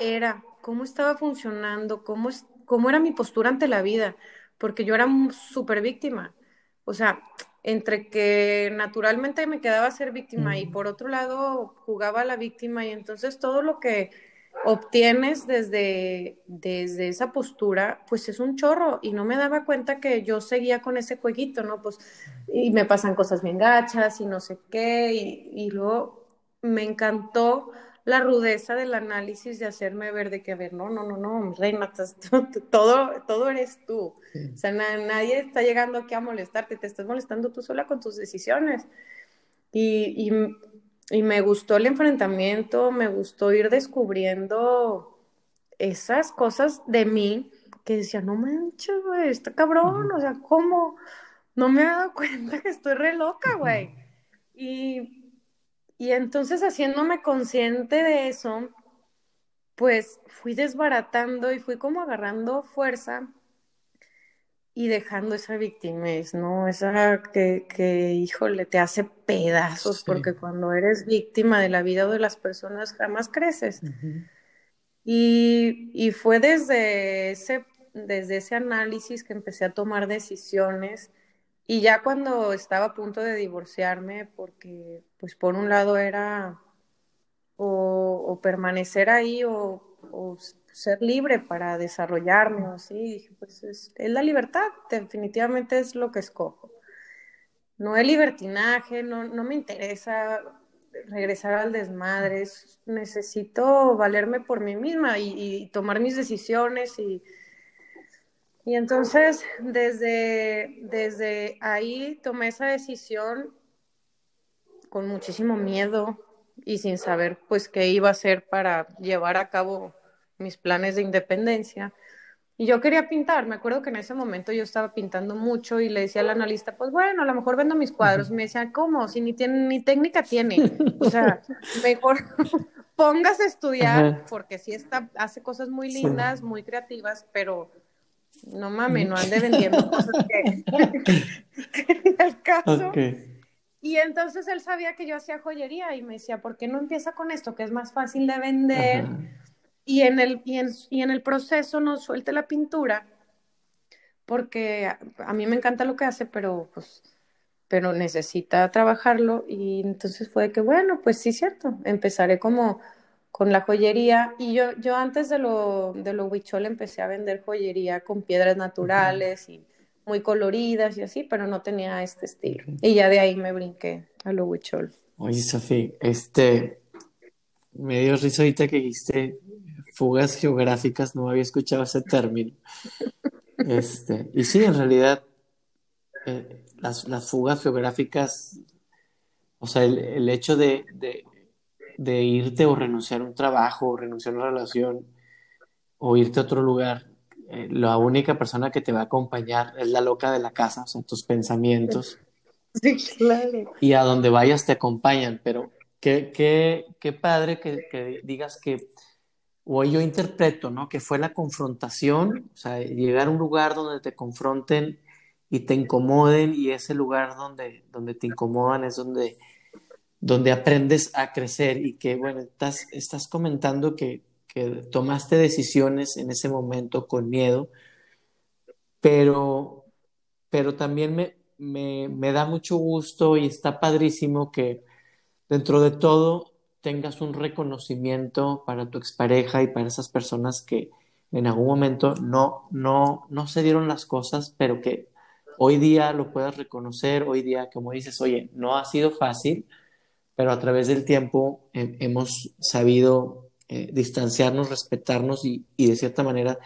era, cómo estaba funcionando, cómo, cómo era mi postura ante la vida, porque yo era súper víctima. O sea, entre que naturalmente me quedaba ser víctima y por otro lado jugaba a la víctima y entonces todo lo que obtienes desde, desde esa postura, pues es un chorro y no me daba cuenta que yo seguía con ese jueguito, ¿no? Pues y me pasan cosas bien gachas y no sé qué y, y luego me encantó la rudeza del análisis de hacerme ver de que, a ver, no, no, no, no, reina, todo, todo eres tú. O sea, nadie está llegando aquí a molestarte, te estás molestando tú sola con tus decisiones. Y, y, me gustó el enfrentamiento, me gustó ir descubriendo esas cosas de mí que decía, no manches, güey, está cabrón, o sea, ¿cómo? No me he dado cuenta que estoy re loca, güey. Y y entonces haciéndome consciente de eso, pues fui desbaratando y fui como agarrando fuerza y dejando esa victimez, ¿no? Esa que, que híjole, te hace pedazos, porque cuando eres víctima de la vida de las personas jamás creces. y, y, fue desde ese, desde ese análisis que empecé a tomar decisiones y ya cuando estaba a punto de divorciarme, porque pues por un lado era o, permanecer ahí o, ser libre para desarrollarme o así, dije, pues es, la libertad, definitivamente es lo que escojo. No es libertinaje, no, no me interesa regresar al desmadre, necesito valerme por mí misma y, y tomar mis decisiones y y entonces, desde, desde ahí tomé esa decisión con muchísimo miedo y sin saber pues qué iba a hacer para llevar a cabo mis planes de independencia. Y yo quería pintar, me acuerdo que en ese momento yo estaba pintando mucho y le decía al analista, pues bueno, a lo mejor vendo mis cuadros. me decía, ¿cómo? Si ni, tiene, ni técnica tiene. O sea, mejor póngase a estudiar, porque sí está, hace cosas muy lindas, muy creativas, pero no mames, no ande vendiendo cosas que, el caso. Y entonces él sabía que yo hacía joyería y me decía, ¿por qué no empieza con esto que es más fácil de vender? Y en, el, y en, y, en, el proceso no suelte la pintura, porque a, mí me encanta lo que hace, pero pues pero necesita trabajarlo y entonces fue que bueno, pues sí cierto, empezaré como con la joyería y yo yo antes de lo de lo huichol empecé a vender joyería con piedras naturales y muy coloridas y así, pero no tenía este estilo. Y ya de ahí me brinqué a lo huichol. Oye, Sofía, este, me dio risa ahorita que dijiste fugas geográficas, no había escuchado ese término. Este, y sí, en realidad, eh, las, las, fugas geográficas, o sea, el, hecho de, de, de, irte o renunciar a un trabajo, o renunciar a una relación, o irte a otro lugar, eh, la única persona que te va a acompañar es la loca de la casa, son tus pensamientos. Sí, claro. Y a donde vayas te acompañan, pero qué, qué, qué padre que, que, digas que, o yo interpreto, ¿no? Que fue la confrontación, o sea, llegar a un lugar donde te confronten y te incomoden y ese lugar donde, donde te incomodan es donde, donde aprendes a crecer y que, bueno, estás, estás comentando que que tomaste decisiones en ese momento con miedo, pero, pero también me, me, me da mucho gusto y está padrísimo que dentro de todo tengas un reconocimiento para tu expareja y para esas personas que en algún momento no, no, no se dieron las cosas, pero que hoy día lo puedas reconocer, hoy día, como dices, oye, no ha sido fácil, pero a través del tiempo hemos sabido eh, distanciarnos, respetarnos y, de cierta manera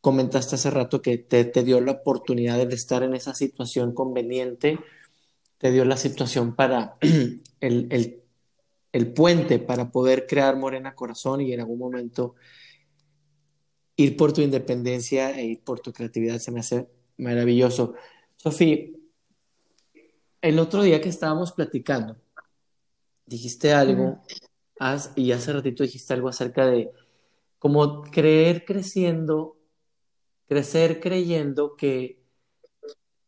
comentaste hace rato que te, dio la oportunidad de estar en esa situación conveniente, te dio la situación para el, el, puente para poder crear Morena Corazón y en algún momento ir por tu independencia e ir por tu creatividad se me hace maravilloso. Sofía, el otro día que estábamos platicando, dijiste algo y hace ratito dijiste algo acerca de como creer creciendo, crecer creyendo que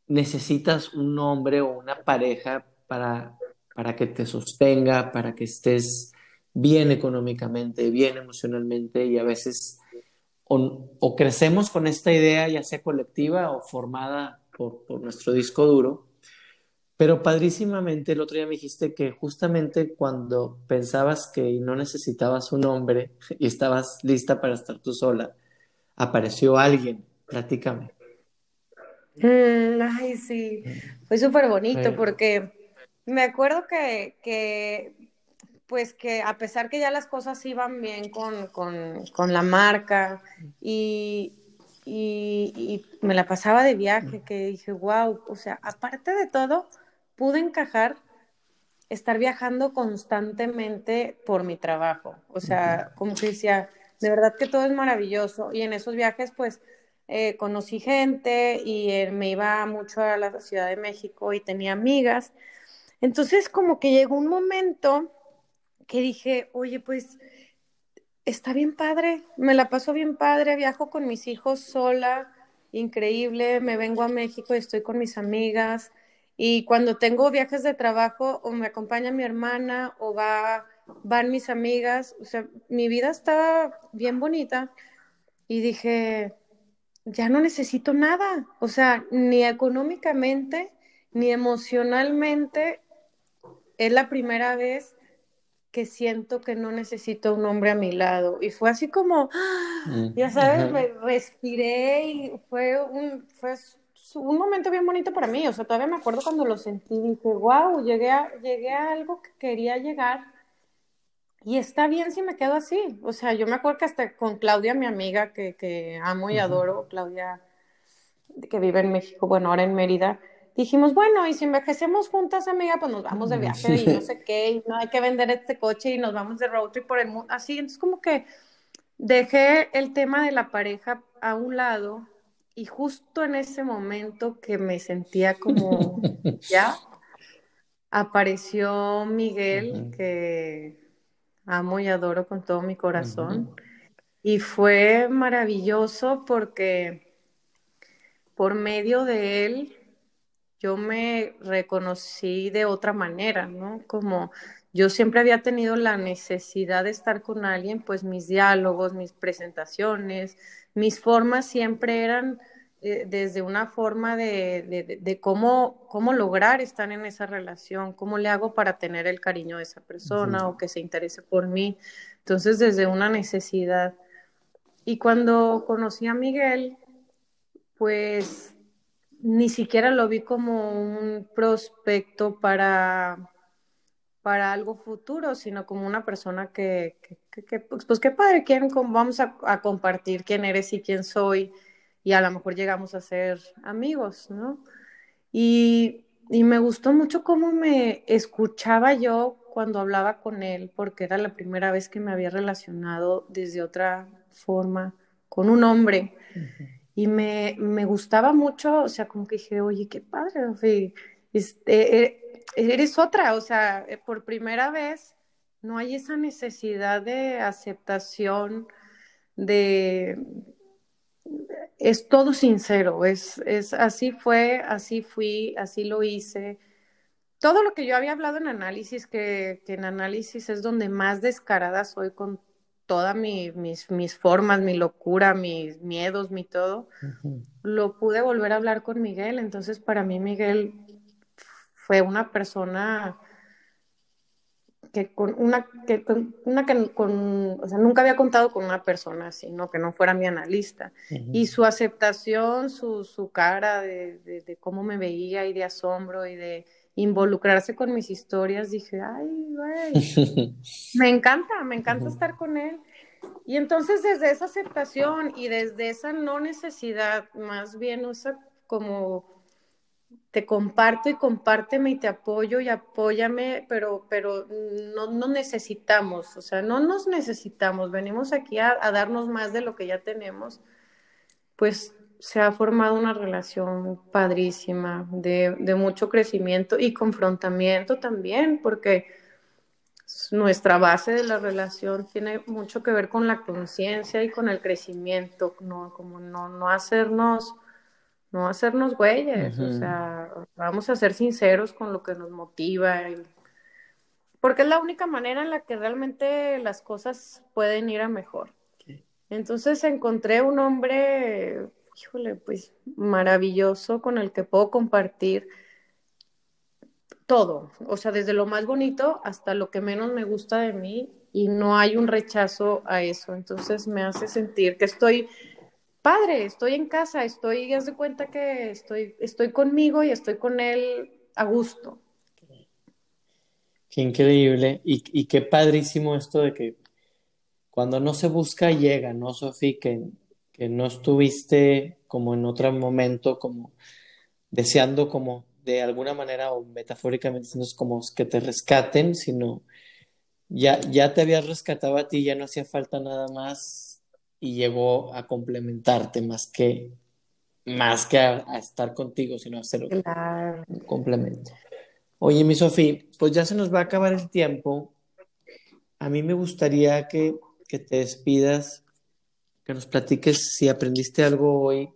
necesitas un hombre o una pareja para, para que te sostenga, para que estés bien económicamente, bien emocionalmente y a veces o, o crecemos con esta idea ya sea colectiva o formada por, por nuestro disco duro pero padrísimamente el otro día me dijiste que justamente cuando pensabas que no necesitabas un hombre y estabas lista para estar tú sola, apareció alguien. Platícame. Mm, ay, sí, fue súper bonito porque me acuerdo que, que, pues que a pesar que ya las cosas iban bien con, con, con la marca y, y, y, me la pasaba de viaje, que dije, wow, o sea, aparte de todo, pude encajar estar viajando constantemente por mi trabajo. O sea, como que decía, de verdad que todo es maravilloso. Y en esos viajes, pues, eh, conocí gente y eh, me iba mucho a la Ciudad de México y tenía amigas. Entonces, como que llegó un momento que dije, oye, pues, está bien padre, me la paso bien padre, viajo con mis hijos sola, increíble, me vengo a México y estoy con mis amigas y cuando tengo viajes de trabajo, o me acompaña mi hermana, o va, van mis amigas, o sea, mi vida estaba bien bonita. Y dije, ya no necesito nada, o sea, ni económicamente, ni emocionalmente. Es la primera vez que siento que no necesito un hombre a mi lado. Y fue así como, mm, ya sabes, me respiré y fue un, fue un momento bien bonito para mí, o sea, todavía me acuerdo cuando lo sentí, dije, wow, llegué a, llegué a algo que quería llegar y está bien si me quedo así, o sea, yo me acuerdo que hasta con Claudia, mi amiga, que, que amo y adoro, Claudia, que vive en México, bueno, ahora en Mérida, dijimos, bueno, y si envejecemos juntas, amiga, pues nos vamos de viaje y no sé qué, y no hay que vender este coche y nos vamos de road trip por el mundo, así, entonces como que dejé el tema de la pareja a un lado y justo en ese momento que me sentía como ya, apareció Miguel, que amo y adoro con todo mi corazón. Y fue maravilloso porque por medio de él yo me reconocí de otra manera, ¿no? Como yo siempre había tenido la necesidad de estar con alguien, pues mis diálogos, mis presentaciones, mis formas siempre eran eh, desde una forma de, cómo, cómo lograr estar en esa relación, cómo le hago para tener el cariño de esa persona o que se interese por mí. Entonces, desde una necesidad. Y cuando conocí a Miguel, pues ni siquiera lo vi como un prospecto para, para algo futuro, sino como una persona que, pues, pues, qué padre, ¿quién, vamos a, compartir quién eres y quién soy, y a lo mejor llegamos a ser amigos, ¿no? Y, y me gustó mucho cómo me escuchaba yo cuando hablaba con él, porque era la primera vez que me había relacionado desde otra forma con un hombre y me, me, gustaba mucho, o sea, como que dije, oye, qué padre, este, eh, eres otra, o sea, eh, por primera vez no hay esa necesidad de aceptación, de... Es todo sincero, es, es así fue, así fui, así lo hice. Todo lo que yo había hablado en análisis, que, que en análisis es donde más descarada soy con todas mis, mis, formas, mi locura, mis miedos, mi todo, lo pude volver a hablar con Miguel. Entonces, para mí, Miguel fue una persona que con una que con una que con, o sea, nunca había contado con una persona así, ¿no? Que no fuera mi analista. Y su aceptación, su, su cara de, de, cómo me veía y de asombro y de involucrarse con mis historias, dije, ay, güey, me encanta, me encanta estar con él. Y entonces desde esa aceptación y desde esa no necesidad, más bien usa como comparto y compárteme y te apoyo y apóyame, pero, pero no, no necesitamos, o sea, no nos necesitamos, venimos aquí a, a darnos más de lo que ya tenemos, pues se ha formado una relación padrísima, de, de, mucho crecimiento y confrontamiento también, porque nuestra base de la relación tiene mucho que ver con la conciencia y con el crecimiento, no, como no, no hacernos, no hacernos güeyes, o sea, vamos a ser sinceros con lo que nos motiva, porque es la única manera en la que realmente las cosas pueden ir a mejor. Entonces encontré un hombre híjole, pues maravilloso con el que puedo compartir todo, o sea, desde lo más bonito hasta lo que menos me gusta de mí y no hay un rechazo a eso, entonces me hace sentir que estoy padre, estoy en casa, estoy, haz de cuenta que estoy, estoy conmigo y estoy con él a gusto. Qué increíble y, y qué padrísimo esto de que cuando no se busca llega, ¿no, Sofía? Que que no estuviste como en otro momento, como deseando como de alguna manera o metafóricamente no como que te rescaten, sino ya, ya te habías rescatado a ti, ya no hacía falta nada más y llegó a complementarte más que más que a, estar contigo, sino a hacer un complemento. Oye, mi Sofía, pues ya se nos va a acabar el tiempo. A mí me gustaría que, que te despidas que nos platiques si aprendiste algo hoy.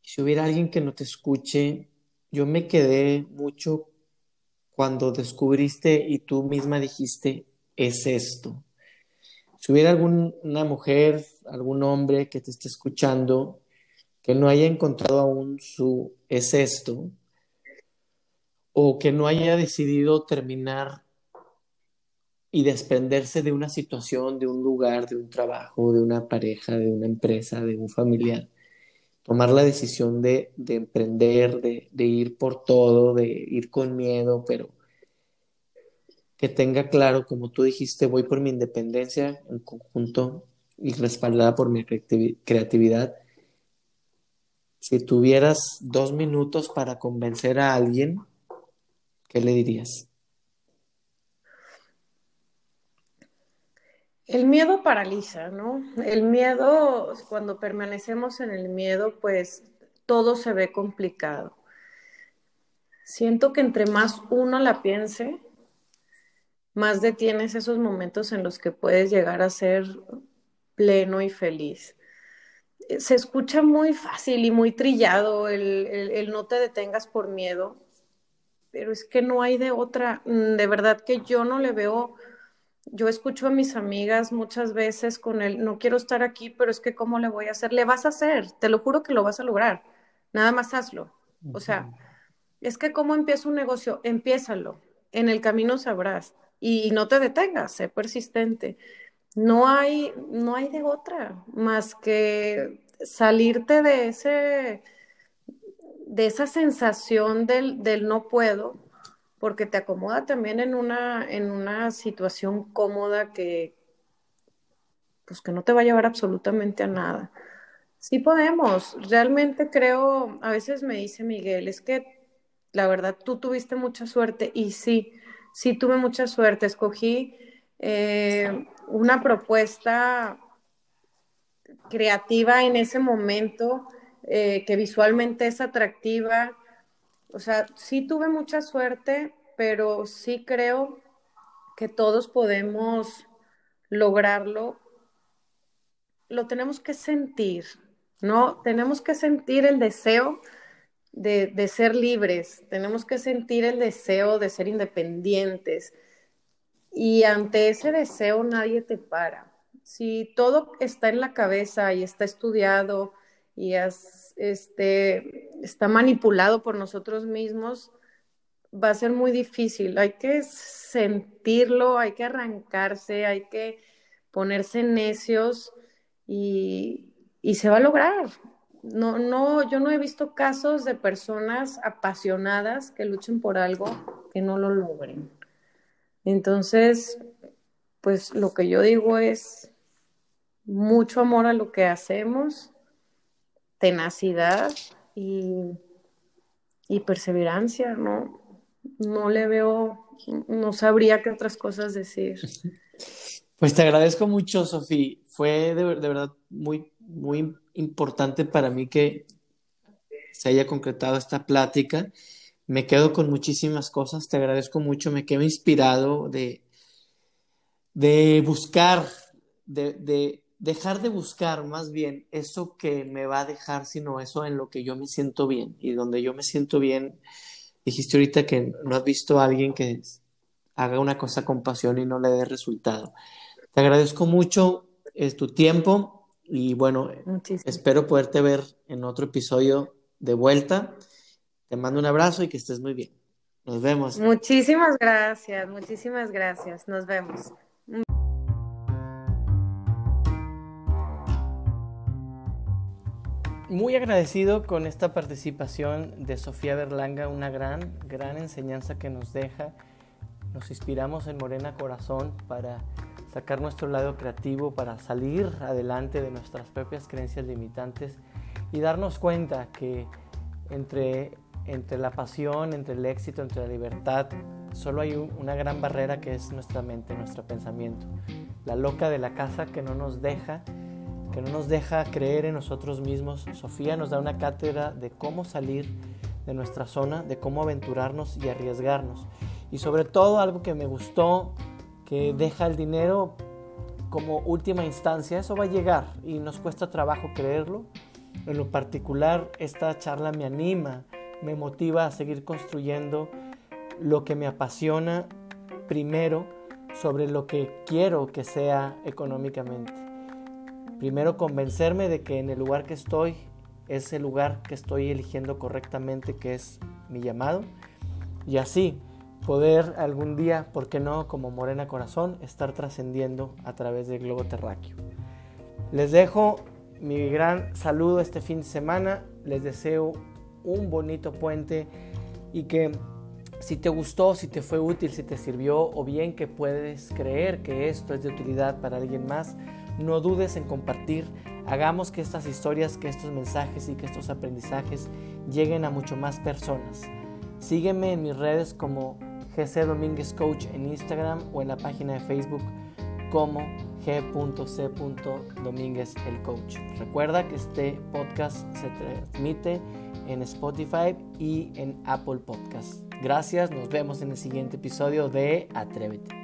Si hubiera alguien que no te escuche, yo me quedé mucho cuando descubriste y tú misma dijiste, es esto. Si hubiera alguna mujer, algún hombre que te esté escuchando, que no haya encontrado aún su es esto, o que no haya decidido terminar y desprenderse de una situación, de un lugar, de un trabajo, de una pareja, de una empresa, de un familiar. Tomar la decisión de, emprender, de, ir por todo, de ir con miedo, pero que tenga claro, como tú dijiste, voy por mi independencia en conjunto y respaldada por mi creatividad. si tuvieras dos minutos para convencer a alguien, ¿qué le dirías? El miedo paraliza, ¿no? El miedo, cuando permanecemos en el miedo, pues todo se ve complicado. Siento que entre más uno la piense, más detienes esos momentos en los que puedes llegar a ser pleno y feliz. Se escucha muy fácil y muy trillado el, el no te detengas por miedo, pero es que no hay de otra. De verdad que yo no le veo yo escucho a mis amigas muchas veces con el, no quiero estar aquí, pero es que ¿cómo le voy a hacer? Le vas a hacer, te lo juro que lo vas a lograr, nada más hazlo. O sea, es que ¿cómo empieza un negocio? Empiézalo, en el camino sabrás y no te detengas, sé persistente. No hay, no hay de otra más que salirte de ese, de esa sensación del, del no puedo porque te acomoda también en una, en una situación cómoda que, pues que no te va a llevar absolutamente a nada. Sí podemos, realmente creo, a veces me dice Miguel, es que la verdad tú tuviste mucha suerte y sí, sí tuve mucha suerte, escogí eh, una propuesta creativa en ese momento eh, que visualmente es atractiva, o sea, sí tuve mucha suerte, pero sí creo que todos podemos lograrlo. Lo tenemos que sentir, ¿no? Tenemos que sentir el deseo de, de, ser libres, tenemos que sentir el deseo de ser independientes. Y ante ese deseo nadie te para. Si todo está en la cabeza y está estudiado y este, está manipulado por nosotros mismos, va a ser muy difícil. Hay que sentirlo, hay que arrancarse, hay que ponerse necios y, y se va a lograr. No, no, yo no he visto casos de personas apasionadas que luchen por algo que no lo logren. Entonces, pues lo que yo digo es mucho amor a lo que hacemos, tenacidad y, y perseverancia, ¿no? No le veo, no sabría qué otras cosas decir. Pues te agradezco mucho, Sofía. Fue de, de, verdad muy, muy importante para mí que se haya concretado esta plática. Me quedo con muchísimas cosas. Te agradezco mucho. Me quedo inspirado de, de buscar, de, de dejar de buscar más bien eso que me va a dejar, sino eso en lo que yo me siento bien. Y donde yo me siento bien, dijiste ahorita que no has visto a alguien que haga una cosa con pasión y no le dé resultado. Te agradezco mucho es tu tiempo y bueno, espero poderte ver en otro episodio de vuelta. Te mando un abrazo y que estés muy bien. Nos vemos. Muchísimas gracias, muchísimas gracias. Nos vemos. muy agradecido con esta participación de Sofía Berlanga, una gran, gran enseñanza que nos deja. Nos inspiramos en Morena Corazón para sacar nuestro lado creativo, para salir adelante de nuestras propias creencias limitantes y darnos cuenta que entre, entre la pasión, entre el éxito, entre la libertad, solo hay una gran barrera que es nuestra mente, nuestro pensamiento. La loca de la casa que no nos deja que no nos deja creer en nosotros mismos. Sofía nos da una cátedra de cómo salir de nuestra zona, de cómo aventurarnos y arriesgarnos. Y sobre todo algo que me gustó, que deja el dinero como última instancia, eso va a llegar y nos cuesta trabajo creerlo. En lo particular, esta charla me anima, me motiva a seguir construyendo lo que me apasiona primero sobre lo que quiero que sea económicamente. Primero convencerme de que en el lugar que estoy es el lugar que estoy eligiendo correctamente, que es mi llamado. Y así poder algún día, ¿por qué no? Como Morena Corazón, estar trascendiendo a través del globo terráqueo. Les dejo mi gran saludo este fin de semana. Les deseo un bonito puente y que si te gustó, si te fue útil, si te sirvió o bien que puedes creer que esto es de utilidad para alguien más, no dudes en compartir Hagamos que estas historias, que estos mensajes y que estos aprendizajes lleguen a mucho más personas. Sígueme en mis redes como GC Domínguez Coach en Instagram o en la página de Facebook como g.c. Domínguez el Coach. Recuerda que este podcast se transmite en Spotify y en Apple Podcast. Gracias, nos vemos en el siguiente episodio de Atrévete.